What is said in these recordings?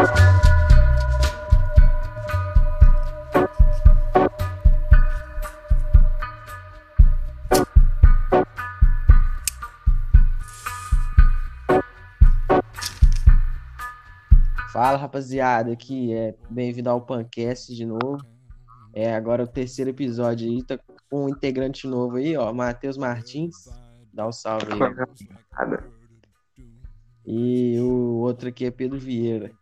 Fala rapaziada, aqui é bem-vindo ao Pancast de novo. É agora o terceiro episódio aí, tá com um integrante novo aí, ó, Matheus Martins. Dá um salve aí. E o outro aqui é Pedro Vieira.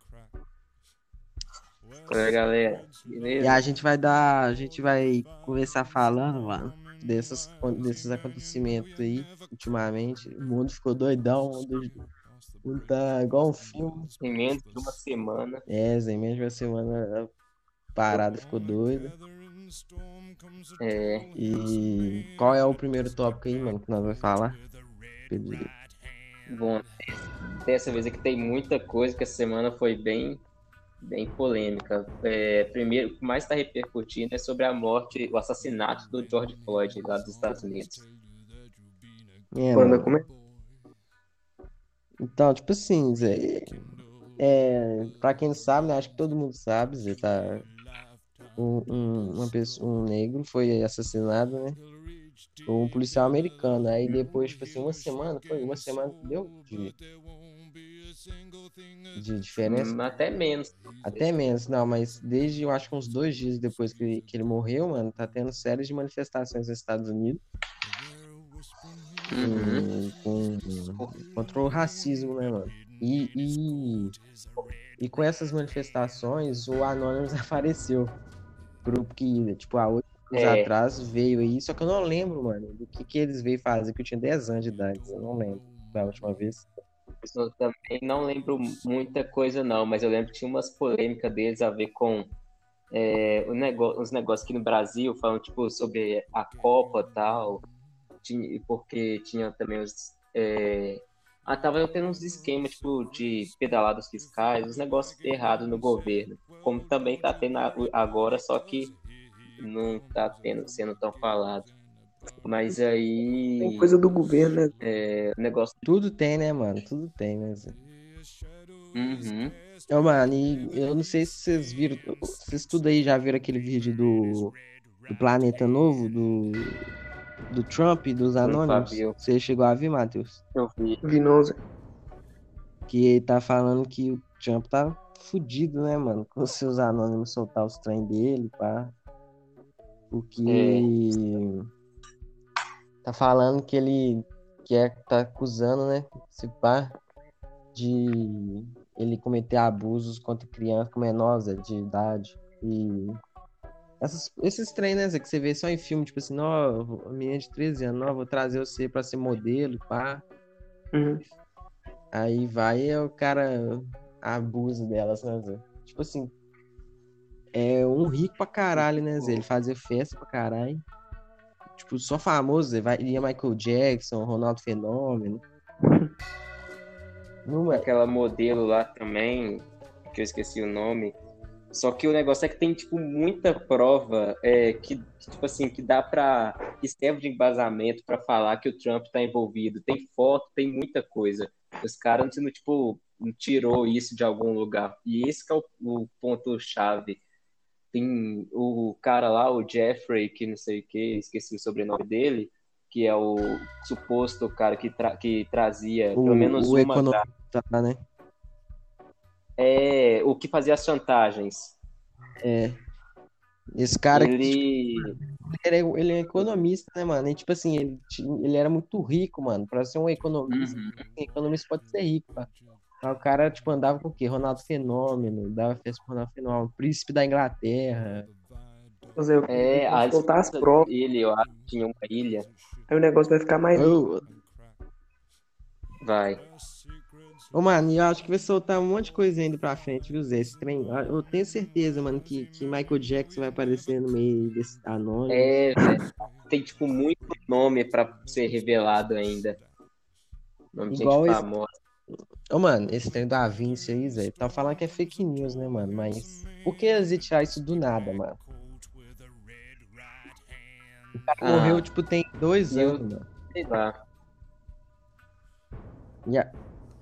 Oi, galera. Beleza? E a gente vai dar, a gente vai começar falando, mano, dessas, desses acontecimentos aí, ultimamente. O mundo ficou doidão, o mundo, o mundo tá igual um filme. Em menos de uma semana. É, em menos de uma semana a parada ficou doida. É. E qual é o primeiro tópico aí, mano, que nós vamos falar? Pedro. Bom, dessa vez aqui tem muita coisa, que essa semana foi bem, bem polêmica. É, primeiro, o que mais está repercutindo é sobre a morte, o assassinato do George Floyd lá dos Estados Unidos. É, Quando é? Então, tipo assim, Zé, é, pra quem não sabe, né, acho que todo mundo sabe, Zé, tá, um, um, uma pessoa, um negro foi assassinado, né, por um policial americano, aí depois, tipo assim, uma semana, foi uma semana, deu de, de diferença, Hum, Até menos. até menos, não, mas desde, eu acho que uns dois dias depois que, ele- que ele morreu, mano, tá tendo séries de manifestações nos Estados Unidos, Uhum. com, com- contra o racismo, né, mano? E, e, e com essas manifestações, o Anonymous apareceu. Grupo que, tipo, há oito anos É. atrás veio aí, só que eu não lembro, mano, do que, que eles veio fazer, que eu tinha 10 anos de idade, eu não lembro da última vez. Também não lembro muita coisa, não, mas eu lembro que tinha umas polêmicas deles a ver com é, o nego- os negócios aqui no Brasil, falando tipo, sobre a Copa e tal, porque tinha também os. É... Ah, tava tendo uns esquemas tipo, de pedaladas fiscais, uns negócios errados no governo, como também tá tendo agora, só que não tá tendo, sendo tão falado. Mas aí. Tem coisa do governo, né? é, negócio. Tudo tem, né, mano? Tudo tem, né, Zé? Uhum. Ô, mano, e eu não sei se vocês viram, vocês tudo aí já viram aquele vídeo do, do Planeta Novo, do, do Trump e dos Anônimos? Você chegou a ver, Matheus? Eu vi. Vinosa. Que ele tá falando que o Trump tá fudido, né, mano? Com os seus anônimos soltar os trem dele, pá. Porque tá falando que ele quer, tá acusando, né? Esse pá de ele cometer abusos contra crianças com menores é, de idade. E essas, esses trem, né, Zé, que você vê só em filme, tipo assim, não, menina de 13 anos, não, vou trazer você pra ser modelo, pá. Uhum. Aí vai e o cara abusa delas, né, Zé? Tipo assim, é um rico pra caralho, né, Zé? Ele fazia festa pra caralho. Tipo, só famoso. Vai, ia Michael Jackson, Ronaldo Fenômeno. Não é. aquela modelo lá também, que eu esqueci o nome. Só que o negócio é que tem, tipo, muita prova é, que, tipo assim, que dá pra. que serve de embasamento pra falar que o Trump tá envolvido. Tem foto, tem muita coisa. Os caras não, tipo, tirou isso de algum lugar. E esse é o, o ponto-chave. Tem o cara lá, o Jeffrey, que não sei o que, esqueci o sobrenome dele, que é o suposto cara que, tra que trazia O, pelo menos o uma economista, né? é, o que fazia as chantagens. É. Esse cara que, ele. ele, é, ele é economista, né, mano? E, tipo assim, ele, ele era muito rico, mano. Pra ser um economista, Uhum. economista pode ser rico, pá. Aí o cara, tipo, andava com o quê? Ronaldo Fenômeno, dava festa pro Ronaldo Fenômeno, príncipe da Inglaterra. Fazer É, a soltar as provas, dele, eu acho, tinha uma ilha. aí o negócio vai ficar mais. Eu, Vai. Ô, mano, eu acho que vai soltar um monte de coisa ainda pra frente, viu, Zé? Esse trem. Eu tenho certeza, mano, que, que Michael Jackson vai aparecer no meio desse anônimo. É, velho. Tem, tipo, muito nome pra ser revelado ainda. Nome de gente esse- famosa. Ô, mano, esse trem da Vinci aí, Zé, tá falando que é fake news, né, mano? Mas por que tirar isso do nada, mano? O cara Ah. morreu, tipo, tem dois Eu- anos, mano. Sei lá. A-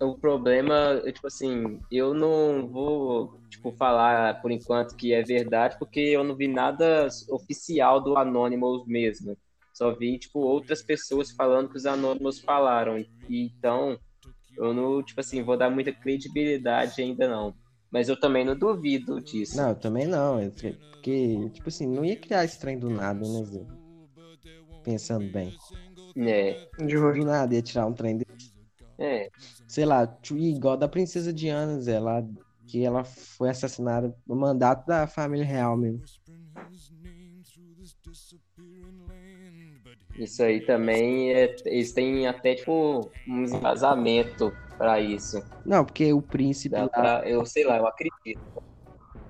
o problema, é, tipo assim, eu não vou, tipo, falar por enquanto que é verdade, porque eu não vi nada oficial do Anonymous mesmo. Só vi, tipo, outras pessoas falando que os Anonymous falaram. E, então, eu não, tipo assim, vou dar muita credibilidade ainda não. Mas eu também não duvido disso. Não, eu também não. Porque, tipo assim, não ia criar esse trem do nada, né, Zé? Pensando bem. É, De. Do nada ia tirar um trem desse. é. Sei lá, igual da Princesa Diana, Zé, lá, que ela foi assassinada no mandato da família real mesmo. Isso aí também, é, eles têm até, tipo, uns embasamento pra isso. Não, porque o príncipe lá, pra- eu sei lá, eu acredito.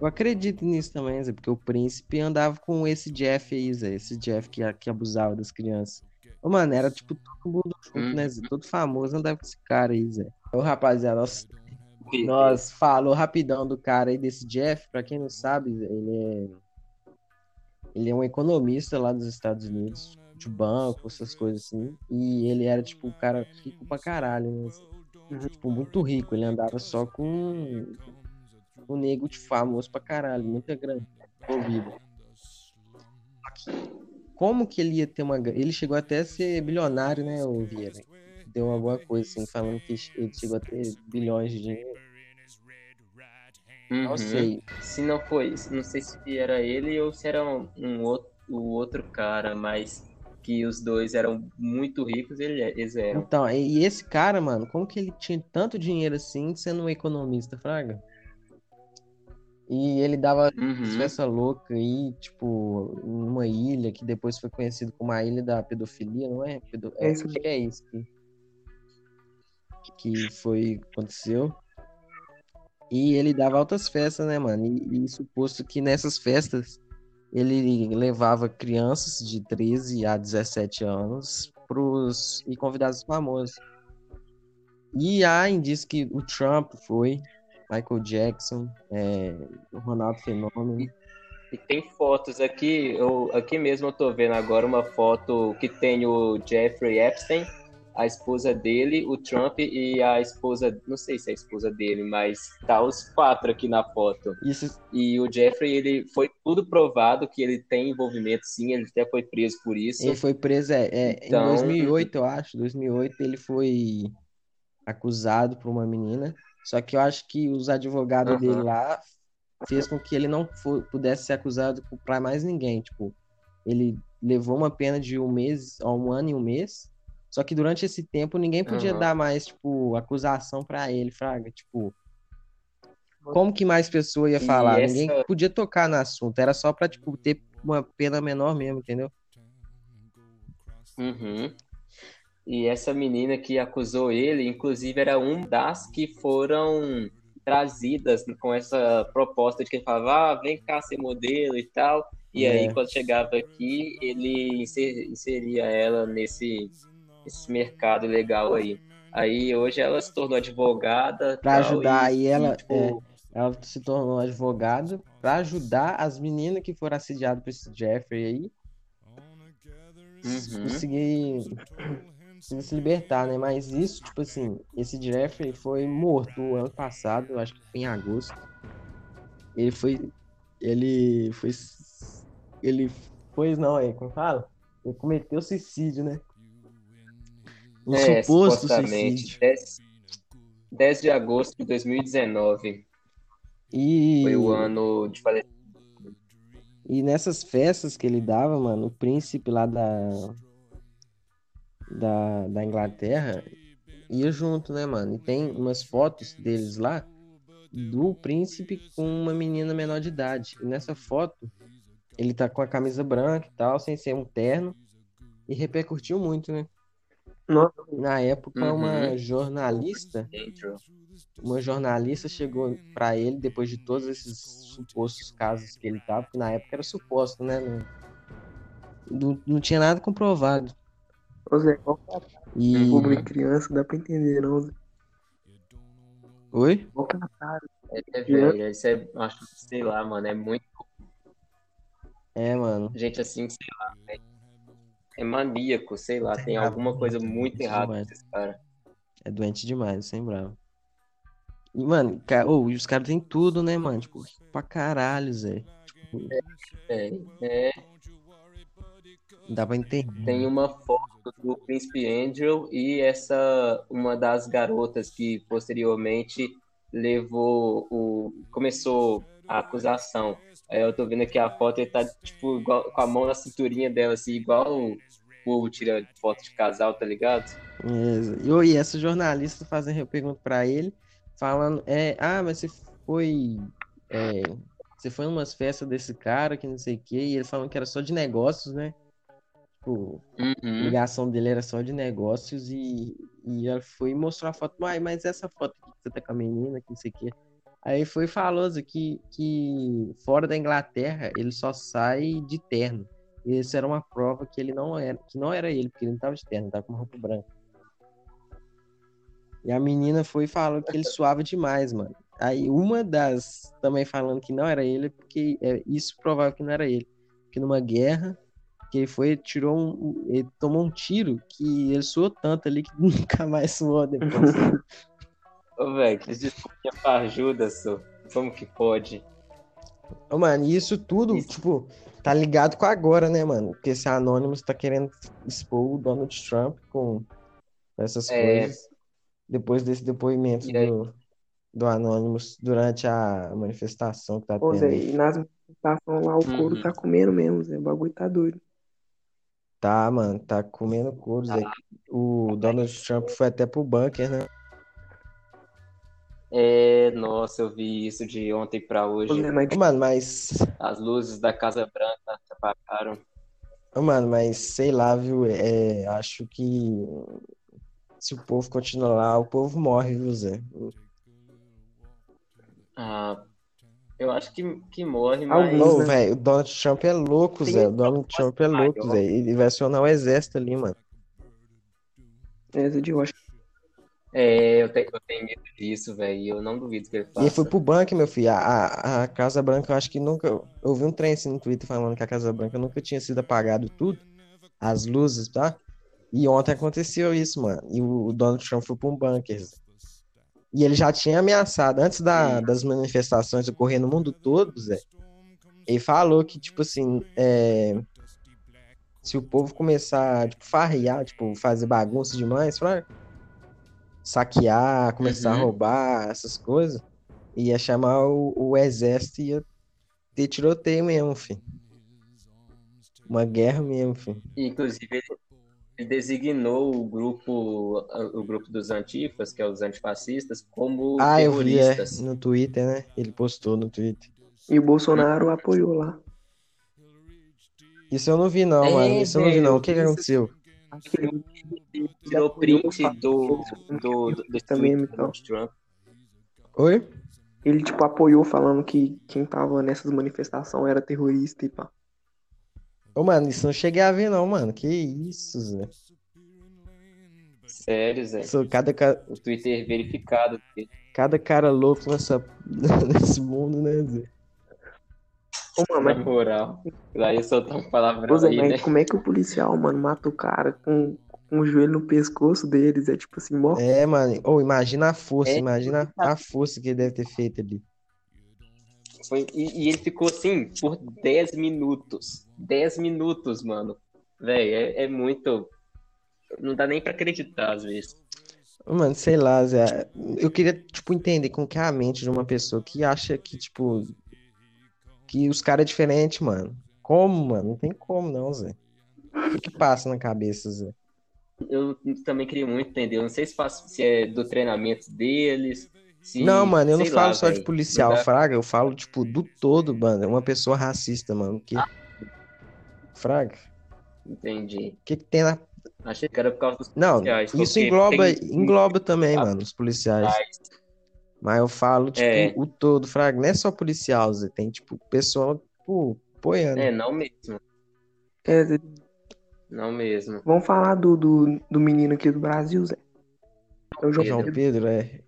eu acredito nisso também, Zé, porque o príncipe andava com esse Jeff aí, Zé, esse Jeff que, que abusava das crianças. Ô, mano, era tipo todo mundo junto, né, Zé? Todo famoso andava com esse cara aí, Zé. Ô, rapaziada, nós, nós falou rapidão do cara aí, desse Jeff, pra quem não sabe, ele é. Ele é um economista lá dos Estados Unidos, de banco, essas coisas assim. E ele era, tipo, um cara rico pra caralho, né? Zé? Tipo, muito rico. Ele andava só com um nego de famoso pra caralho, muita grana envolvida. Como que ele ia ter uma. Ele chegou até a ser bilionário, né, o Vieira? Deu alguma coisa assim, falando que ele chegou a ter bilhões de dinheiro. Não Uhum. sei. Se não foi, não sei se era ele ou se era um, um outro, o outro cara, mas que os dois eram muito ricos, ele- eles eram. Então, e esse cara, mano, como que ele tinha tanto dinheiro assim, sendo um economista, Fraga? E ele dava Uhum. festa louca aí, tipo, numa ilha que depois foi conhecido como a Ilha da Pedofilia, não é? Pedo... É isso que é isso que, que foi, aconteceu. E ele dava altas festas, né, mano? E, e suposto que nessas festas ele levava crianças de 13 a 17 anos pros, e convidados famosos. E há indícios que o Trump foi, Michael Jackson, é, o Ronaldo Fenômeno. E tem fotos aqui, eu, aqui mesmo eu tô vendo agora uma foto que tem o Jeffrey Epstein, a esposa dele, o Trump e a esposa, não sei se é a esposa dele, mas tá os quatro aqui na foto. Isso, E o Jeffrey, ele foi tudo provado que ele tem envolvimento, sim, ele até foi preso por isso. ele foi preso é, é, Então- em 2008, eu acho. 2008 ele foi acusado por uma menina. Só que eu acho que os advogados Aham. dele lá fez com que ele não fo- pudesse ser acusado para mais ninguém. Tipo, ele levou uma pena de um mês, ó, um ano e um mês. Só que durante esse tempo ninguém podia Aham. dar mais, tipo, acusação pra ele, Fraga. Tipo, como que mais pessoa ia E falar? essa- Ninguém podia tocar no assunto. Era só pra, tipo, ter uma pena menor mesmo, entendeu? Uhum. E essa menina que acusou ele, inclusive, era uma das que foram trazidas com essa proposta de que ele falava, ah, vem cá ser modelo e tal. E É. aí, quando chegava aqui, ele inser- inseria ela nesse, nesse mercado legal aí. Aí hoje ela se tornou advogada. Pra tal, ajudar, e, e ela, e, tipo, é, ela se tornou advogada pra ajudar as meninas que foram assediadas por esse Jeffrey aí uhum. conseguir, se libertar, né? Mas isso, tipo assim, esse Jeffrey foi morto o ano passado, acho que foi em agosto. Ele foi. Ele foi. Ele foi, não, é, como fala? Ele cometeu suicídio, né? Um É, suposto suicídio. 10, 10 de agosto de 2019 E... foi o ano de falecimento. E nessas festas que ele dava, mano, o príncipe lá da, da, da Inglaterra ia junto, né, mano? E tem umas fotos deles lá do príncipe com uma menina menor de idade. E nessa foto, ele tá com a camisa branca e tal, sem ser um terno. E repercutiu muito, né? Nossa, Na época, Uhum. uma jornalista uma jornalista chegou pra ele depois de todos esses supostos casos que ele tava, porque na época era suposto, né? Não, não, não tinha nada comprovado. ô Zé, qual que é E. público criança, dá pra entender, não, Zé? Oi? Qual que é cara? É, é velho, isso é, acho, sei lá, mano, é muito É, mano. gente assim, sei lá, é, é maníaco, sei lá, tem errado, alguma coisa muito errada com esses caras. É doente demais, sem bravo. E, mano, oh, e os caras têm tudo, né, mano? Tipo, pra caralho, Zé. Tipo, É, é, dá pra entender. tem uma foto do Príncipe Angel e essa, uma das garotas que posteriormente levou o. começou a acusação. Aí eu tô vendo aqui a foto e tá, tipo, igual- com a mão na cinturinha dela, assim, igual o povo tira foto de casal, tá ligado? E, essa jornalista fazendo eu pergunto pra ele, falando, é, ah, mas você foi, é, você foi em umas festas desse cara que não sei o quê, e ele falando que era só de negócios, né? Tipo, a Uhum. ligação dele era só de negócios e, e ela foi e mostrou a foto, uai, mas essa foto aqui que você tá com a menina, que não sei o quê. Aí foi assim, que, que fora da Inglaterra ele só sai de terno. E isso era uma prova que ele não era, que não era ele, porque ele não tava de terno, ele tava com uma roupa branca. E a menina foi e falou que ele suava demais, mano. Aí uma das também falando que não era ele, porque é isso provável que não era ele. Porque numa guerra, que ele foi, tirou um- ele tomou um tiro que ele suou tanto ali que nunca mais suou depois. Ô, velho, que desculpinha farjuda, só. Como que pode? Ô, mano, e isso tudo, Isso. tipo, tá ligado com agora, né, mano? Porque esse Anonymous tá querendo expor o Donald Trump com essas É. coisas. Depois desse depoimento aí? do, do Anonymous durante a manifestação que tá Ô, tendo Zé, aí. e nas manifestações lá o couro Uhum. tá comendo mesmo, Zé. O bagulho tá doido. Tá, mano, tá comendo couro, Zé. O Donald Trump foi até pro bunker, né? É, nossa, eu vi isso de ontem pra Ô, hoje. Mano, mas. As luzes da Casa Branca apagaram. Mano, mas sei lá, viu? É, acho que se o povo continuar lá, o povo morre, viu, Zé? Ah, eu acho que, que morre, mas Ô, né? velho, o Donald Trump é louco, Tem Zé. O Donald Trump é louco. Zé. Ele vai acionar o exército ali, mano. é, Zé, eu acho que é, eu tenho, disso, velho. E eu não duvido que ele E ele foi faça. pro bunker, meu filho. A, a, a Casa Branca, eu acho que nunca. Eu vi um trem assim no Twitter falando que a Casa Branca nunca tinha sido apagado tudo. As luzes, tá? E ontem aconteceu isso, mano. E o, o Donald Trump foi pra um bunker. E ele já tinha ameaçado, antes da- das manifestações ocorrer no mundo todo, Zé. Ele falou que, tipo assim, é, se o povo começar, tipo, farrear, tipo, fazer bagunça demais, fraga, saquear, começar a Uhum. roubar, essas coisas, ia chamar o, o exército e ia ter tiroteio mesmo, filho. Uma guerra mesmo, filho. Inclusive, ele, designou o grupo, o grupo dos antifas, que é os antifascistas, como Ah, eu vi, é, terroristas. no Twitter, né? Ele postou no Twitter. E o Bolsonaro apoiou lá. Isso eu não vi, não, É, mano. Isso eu não vi, não. O que que velho, aconteceu? Acho que ele Tirou print do, do, do, do também, então. Trump. Oi? Ele, tipo, apoiou falando que quem tava nessas manifestações era terrorista e pá. Ô, mano, isso não cheguei a ver, não, mano. Que isso, Zé. Sério, Zé. Sou cada, ca- O Twitter verificado dele. cada cara louco nessa, nesse mundo, né, Zé? Ô, mano, Na mas, moral. Eu soltar um palavrão Zé, aí, mas né? como é que o policial, mano, mata o cara com, com o joelho no pescoço deles? É tipo assim, mó É, mano. Ou imagina a força, É, imagina a força que ele deve ter feito ali. Foi, e, e ele ficou assim por 10 minutos. 10 minutos, mano. Véi, é, é muito. Não dá nem pra acreditar às vezes. Mano, sei lá, Zé. Eu queria, tipo, entender como que é a mente de uma pessoa que acha que, tipo, que os caras é diferente, mano. Como, mano? Não tem como, não, Zé. O que passa na cabeça, Zé? Eu também queria muito entender. Eu não sei se, faz, se é do treinamento deles. Se, Não, mano, eu não falo lá, só de véi. policial, Não Fraga. Eu falo, tipo, do todo, mano. É uma pessoa racista, mano. Que... Fraga, Entendi. o que que tem na... Achei que era por causa dos Não, policiais. isso engloba, tem- engloba também, Ah, mano, os policiais. policiais. Mas eu falo, tipo, É. o todo, Fraga. Não é só policial, Zé. Tem, tipo, pessoal, tipo, apoiando. É, não mesmo. É, Zé, Não mesmo. vamos falar do, do, do menino aqui do Brasil, Zé. É o João João Pedro. Pedro, é.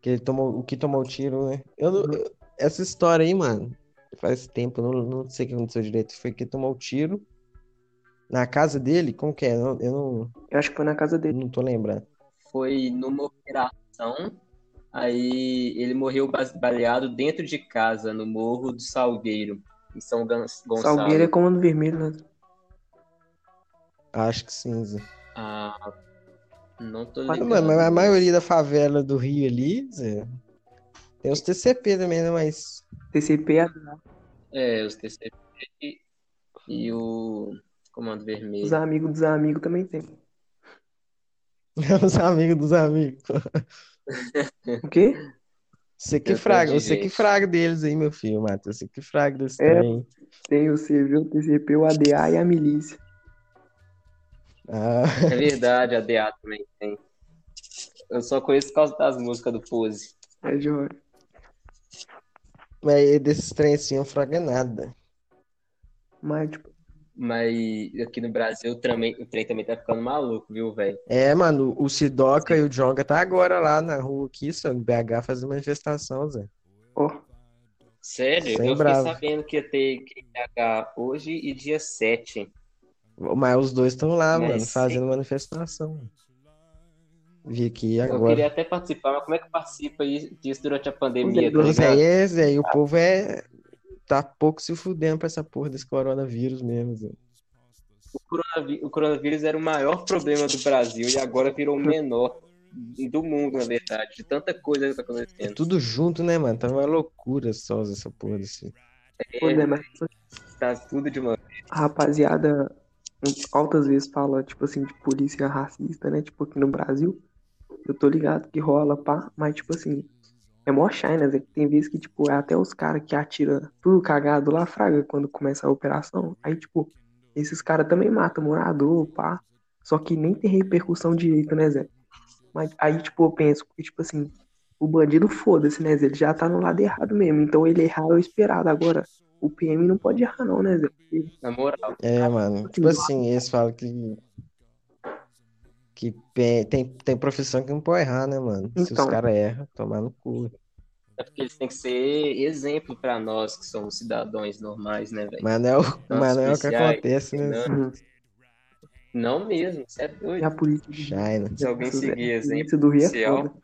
Que ele tomou, o que tomou o tiro, né? Eu, não- eu- essa história aí, mano, faz tempo, não, não sei o que aconteceu direito. Foi que tomou o tiro na casa dele? Como que é? Eu, eu não, Eu acho que foi na casa dele. não tô lembrando. Foi numa operação Aí ele morreu baleado dentro de casa, no Morro do Salgueiro, em São Gon- Gonçalo. Salgueiro é comando vermelho, né? Acho que sim, Zé. Ah, não tô Mas, Ah, ligado. Mano, mas a maioria da favela do Rio ali, Zé, tem os TCP também, né? Mas TCP é É, os TCP e, e o Comando os Vermelho. amigos dos amigos também tem. os amigos dos amigos. O quê? Você que Eu fraga, você que fraga deles aí, meu filho, Matheus. Você que fraga desse É. trem. Tem o CV, o TCP, o ADA e a milícia. Ah, É verdade, a DA também tem. Eu só conheço por causa das músicas do Pose. É Jorge. mas desses trem assim, eu não fraga nada. Mas, tipo, Mas aqui no Brasil o trem, o trem também tá ficando maluco, viu, velho? É, mano, o Sidoca e o Jonga tá agora lá na rua aqui, só, no BH, fazendo manifestação, Zé. ó, Sério? Sem eu bravo. fiquei sabendo que ia ter QH hoje e dia 7. Mas os dois estão lá, Mas mano, sim. fazendo manifestação. Vi aqui Eu agora. queria até participar, mas como é que participa disso durante a pandemia, tá é, é, Zé, e o povo é. Tá pouco se fudendo pra essa porra desse coronavírus mesmo, Zé. O coronaví- o coronavírus era o maior problema do Brasil e agora virou o menor do mundo, na verdade, de tanta coisa que tá É acontecendo. tudo junto, né, mano? Tá uma loucura só essa porra desse. pois é, mas Tá tudo de uma a rapaziada altas vezes fala, tipo assim, de polícia racista, né? Tipo, aqui no Brasil. Eu tô ligado que rola, pá, mas, tipo assim, é mó shine, né? Zé? Tem vezes que, tipo, é até os caras que atiram tudo cagado lá, fraga, quando começa a operação. Aí, tipo, esses caras também matam morador, pá. Só que nem tem repercussão direito, né, Zé? Mas aí, tipo, eu penso, que, tipo assim, o bandido foda-se, né, Zé? Ele já tá no lado errado mesmo. Então ele errar é o esperado. Agora, o PM não pode errar, não, né, Zé? Na moral. É, mano. Tipo assim, eles falam que. Que tem, tem profissão que não pode errar, né, mano? Se os Então. caras erram, tomar no cu. É porque eles têm que ser exemplo pra nós que somos cidadãos normais, né, velho? Mas não é o, mas não é o que acontece, né? não. Uhum. Não mesmo, você é doido. a política China. Se alguém Nossa, seguir exemplo do Rio é policial, foda.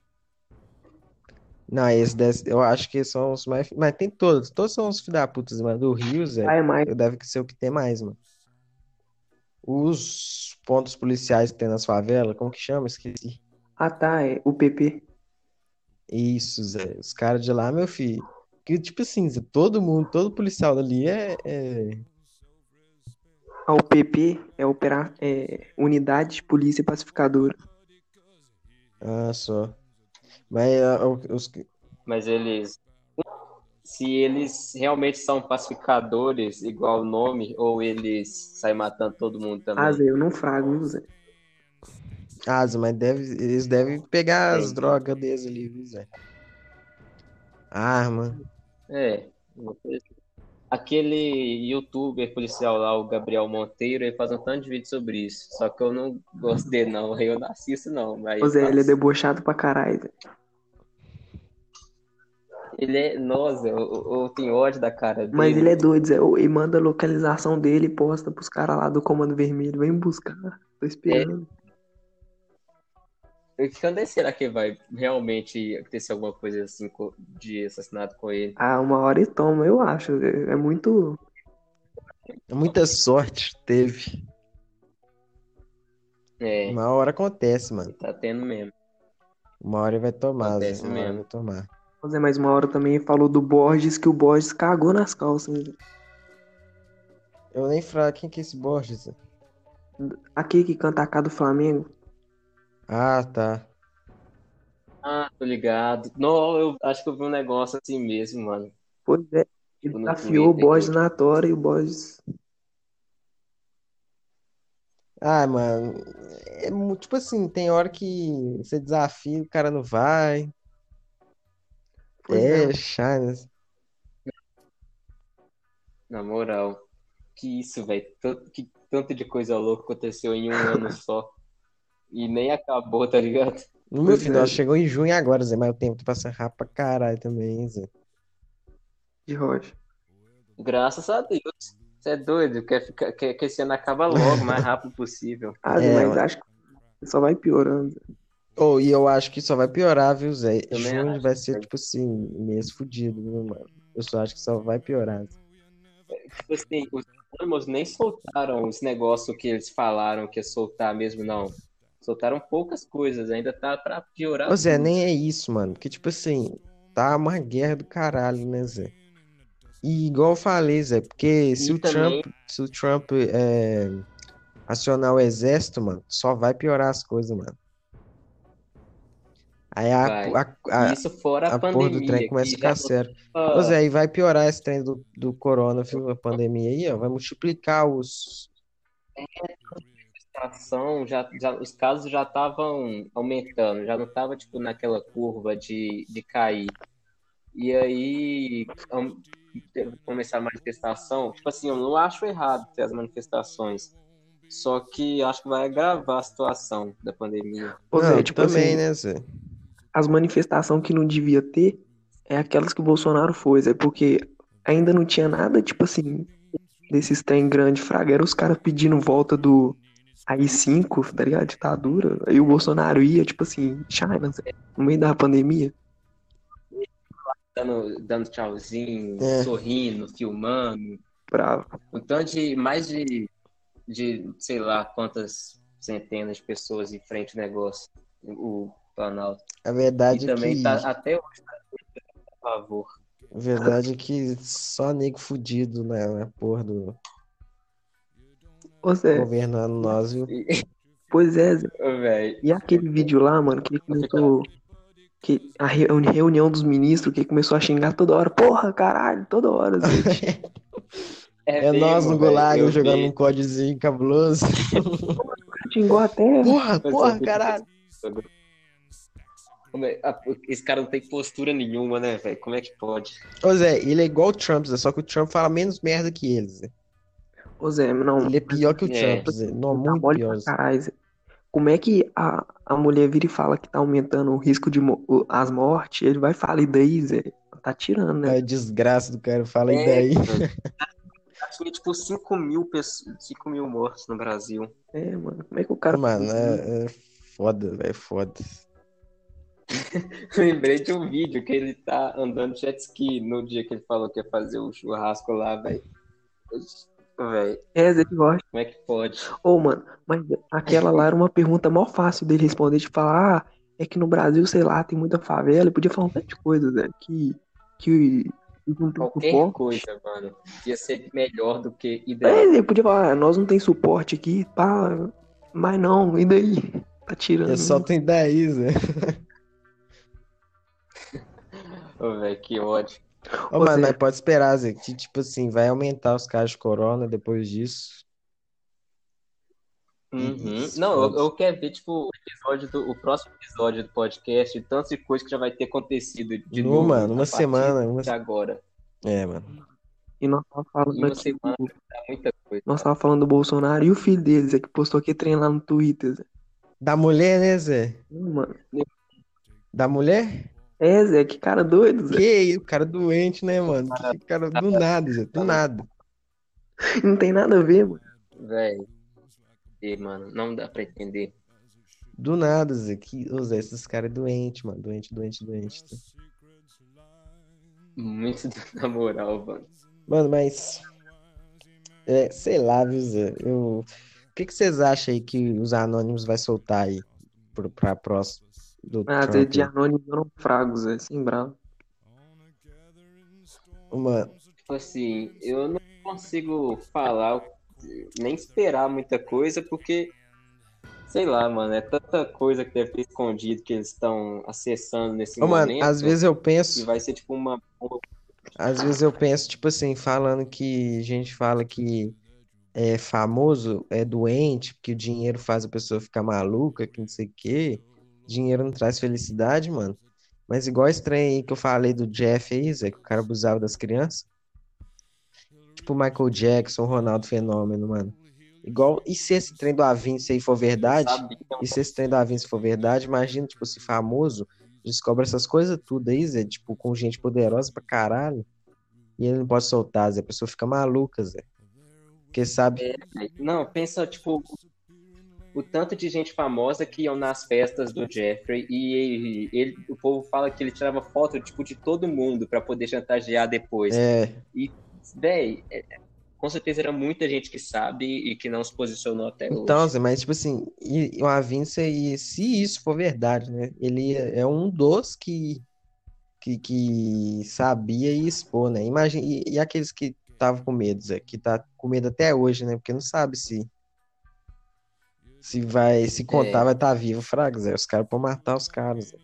Não, esse desse, eu acho que são os mais. Mas tem todos. Todos são os filhos da puta, mano. Do Rio, Zé. Ah, é mais. Eu deve ser o que tem mais, mano. Os pontos policiais que tem nas favelas, como que chama? Esqueci. Ah, tá, é o PP. Isso, Zé. Os caras de lá, meu filho. Que, tipo assim, Zé, todo mundo, todo policial dali é, é- Ah, o PP é, opera... é Unidade de Polícia Pacificadora. Ah, só. Mas ah, o- os. mas eles. Se eles realmente são pacificadores, igual o nome, ou eles saem matando todo mundo também. Ah, Zé, eu não frago, viu, Zé? Ah, Zé, mas deve, eles devem pegar as Entendi. drogas deles ali, viu, Zé? Arma. É. Aquele youtuber policial lá, o Gabriel Monteiro, ele faz um tanto de vídeo sobre isso. Só que eu não gosto dele, não. Eu não assisto, não. Mas Ô, Zé, ele é debochado pra caralho, Zé. Ele é. Nossa, eu, eu- eu tenho ódio da cara dele. Mas ele é doido, Zé. E manda a localização dele e posta pros caras lá do Comando Vermelho. Vem buscar. Tô esperando. E Quando é que será que vai realmente acontecer alguma coisa assim de assassinato com ele? Ah, uma hora e toma, eu acho. Zé. É muito. Muita sorte teve. É, Uma hora acontece, mano. tá tendo mesmo. Uma hora vai tomar, Zé. Acontece Uma hora mesmo. vai tomar. Zé, mas uma hora também falou do Borges que o Borges cagou nas calças. Eu nem frago. Quem que é esse Borges? Aquele que canta a cara do Flamengo. Ah, tá. Ah, tô ligado. Não, eu acho que eu vi um negócio assim mesmo, mano. Pois é. Ele Tipo, desafiou o Borges na tora e o Borges. Ah, mano. É tipo assim, tem hora que você desafia, o cara não vai. Pois é. É, Shines. Na moral. Que isso, velho. Tanto, que tanto de coisa louca aconteceu em um ano só. E nem acabou, tá ligado? No meu Pois final, é. chegou em junho agora, Zé, mas o tempo tá passando rápido pra caralho também, hein, Zé. De Rocha. Graças a Deus. Você é doido? Quer, ficar, quer que esse ano acaba logo, o mais rápido possível. Ah, É, mas ué. acho que só vai piorando. Zé. Oh, e eu acho que só vai piorar, viu, Zé? Também Junho acho, vai ser, tipo assim, mês fudido, viu, mano? Eu só acho que só vai piorar. Tipo assim, os Anonymous nem soltaram os negócios que eles falaram que ia soltar mesmo, não. Soltaram poucas coisas, ainda tá pra piorar Ô, Zé, tudo. nem é isso, mano. Porque, tipo assim, tá uma guerra do caralho, né, Zé? E igual eu falei, Zé, porque se E o também- Trump, se o Trump é, acionar o exército, mano, só vai piorar as coisas, mano. Aí a, a, a, Isso fora a, a porra do trem pandemia, começa a ficar já sério. tava- Ô, Zé, aí vai piorar esse trem do, do corona, viu? A pandemia aí, ó. Vai multiplicar os. situação, já, já, os casos já estavam aumentando, já não estava tipo naquela curva de, de cair. E aí começar a manifestação. Tipo assim, eu não acho errado ter as manifestações. Só que acho que vai agravar a situação da pandemia. Não, tipo também, assim, né, Zé? As manifestações que não devia ter é aquelas que o Bolsonaro fez, é porque ainda não tinha nada, tipo assim, desses trem grande, fraga, era os caras pedindo volta do AI-5, tá ligado? Ditadura. Aí o Bolsonaro ia, tipo assim, China, no meio da pandemia. Dando, dando tchauzinho, É. sorrindo, filmando. Bravo. Um tanto de mais de, de sei lá quantas centenas de pessoas em frente ao negócio, o Planalto. A E verdade é também que. tá até hoje tá a favor. A verdade é que só nego fudido na, na porra do Ô, Zé, governando nós, viu? E- pois é, Zé. Ô, E aquele vídeo lá, mano, que ele começou. Que a reuni- reunião dos ministros, que ele começou a xingar toda hora. Porra, caralho, toda hora, Zé. É mesmo, nós no Gulag jogando vi. um códigozinho cabuloso. Xingou até. Porra, porra, caralho. É- Esse cara não tem postura nenhuma, né, velho? Como é que pode? Ô Zé, ele é igual o Trump, Zé, só que o Trump fala menos merda que ele, Zé. Ô, Zé, não. Ele é pior que o É. Trump, Zé. Não, Tá muito pior. caralho, Zé. Como é que a, a mulher vira e fala que tá aumentando o risco de mo- as mortes? Ele vai falar, e daí, Zé? Tá tirando, né? A desgraça do cara, fala aí É, daí. Tinha, tipo, 5 mil, pessoas, 5 mil mortos no Brasil. É, mano. Como é que o cara. Mano, é, é foda, velho, foda. Lembrei de um vídeo que ele tá andando de jet ski no dia que ele falou que ia fazer o churrasco lá, velho. Velho, É, Zé, que gosta. como é que pode? Ô, mano, mas aquela lá era uma pergunta mó fácil dele responder, de falar, ah, é que no Brasil, sei lá, tem muita favela. Ele podia falar um tanto de coisa, Zé, que, que não tem Qualquer suporte. coisa, mano. Ia ser melhor do que ideal. É, ele podia falar, ah, nós não tem suporte aqui, pá, mas não, e daí? Tá tirando. É só tem daí, Zé. Ô, velho, que ódio. Ô, mano, Zé. mas pode esperar, Zé, que, tipo assim, vai aumentar os casos de corona depois disso. Uhum. Isso, Não, eu, eu quero ver, tipo, o episódio do, o próximo episódio do podcast, tantas de coisa que já vai ter acontecido de No, novo mano, uma semana, uma- de agora. É, mano. E nós tava falando aqui, semana dá muita coisa. nós tava falando do Bolsonaro e o filho deles, é que postou aquele trem lá no Twitter, Zé. Da mulher, né, Zé? Não, mano. Da mulher? É, Zé, que cara doido, Zé. Que o cara doente, né, mano? Que cara do nada, Zé, do nada. Não tem nada a ver, mano. Velho. E, mano, não dá pra entender. Do nada, Zé. Que, ô, Zé, esses caras é doente, mano. Doente, doente, doente. tá? Muito na moral, mano. Mano, mas. É, sei lá, viu, Zé? Eu... O que que vocês acham aí que os anônimos vai soltar aí pro, pra próximo do Ah, Trump? de aí? anônimo eram fragos, Zé, sem bravo. Mano, Tipo assim, eu não consigo falar, nem esperar muita coisa, porque, sei lá, mano, é tanta coisa que deve ter escondido que eles estão acessando nesse ô, mano, momento. às vezes eu que penso, vai ser tipo uma. às vezes eu penso, tipo assim, falando que a gente fala que é famoso, é doente, porque o dinheiro faz a pessoa ficar maluca, que não sei o quê. Dinheiro não traz felicidade, mano. Mas igual esse trem aí que eu falei do Jeff aí, Zé, que o cara abusava das crianças. Tipo Michael Jackson, Ronaldo Fenômeno, mano. Igual, e se esse trem do Avinci aí for verdade? E se esse trem do Avinci for verdade, imagina, tipo, se famoso descobre essas coisas tudo aí, Zé, tipo, com gente poderosa pra caralho. E ele não pode soltar, Zé, a pessoa fica maluca, Zé. Porque sabe, Não, pensa, tipo, o tanto de gente famosa que iam nas festas do Jeffrey e ele, o povo fala que ele tirava foto tipo, de todo mundo para poder chantagear depois. É. E, véi, é, com certeza era muita gente que sabe e que não se posicionou até Então, hoje. Zé, mas tipo assim, o Avinça, e se isso for verdade, né? Ele é um dos que, que, que sabia e expor, né? Imagina, e, e aqueles que estavam com medo, Zé, que tá com medo até hoje, né? Porque não sabe se se vai, se contar, É. vai estar vivo, fraga, Zé. Os caras podem matar os caras, Zé.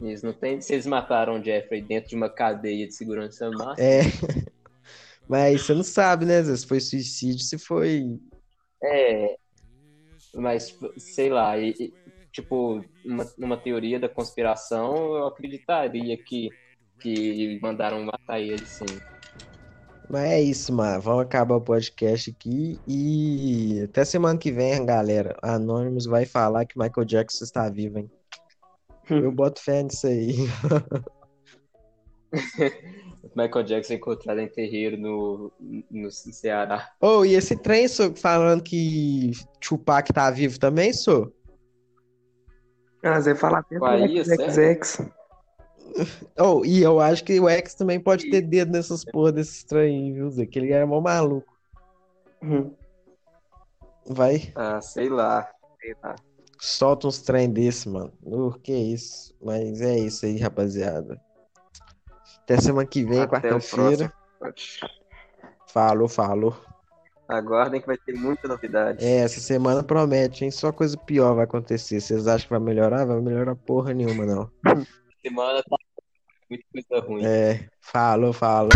Eles não tem, se eles mataram o Jeffrey dentro de uma cadeia de segurança máxima, É. Mas você não sabe, né, Zé? Se foi suicídio, se foi. É, mas sei lá, e- e, tipo, uma, numa teoria da conspiração, eu acreditaria que, que mandaram matar ele, sim. Mas é isso, mano. Vamos acabar o podcast aqui e até semana que vem, galera. Anonymous vai falar que Michael Jackson está vivo, hein? Eu boto fé nisso aí. Michael Jackson encontrado em terreiro no, no Ceará. Oh, e esse trem, sô, falando que Tupac tá vivo também, sô? Ah, Zé, fala até Bahia, do XX. Oh, e eu acho que o X também pode ter dedo nessas porra desses trem, viu, Zé? Que ele era mó maluco. Uhum. Vai, Ah, sei lá, sei lá. solta uns trem desse, mano. Uh, que isso. Mas é isso aí, rapaziada. Até semana que vem, quarta-feira. Falou, falou. Aguardem que vai ter muita novidade. É, essa semana promete, hein? Só coisa pior vai acontecer. Vocês acham que vai melhorar? Vai melhorar porra nenhuma, não. Semana tá muita coisa ruim. É, falou, falou.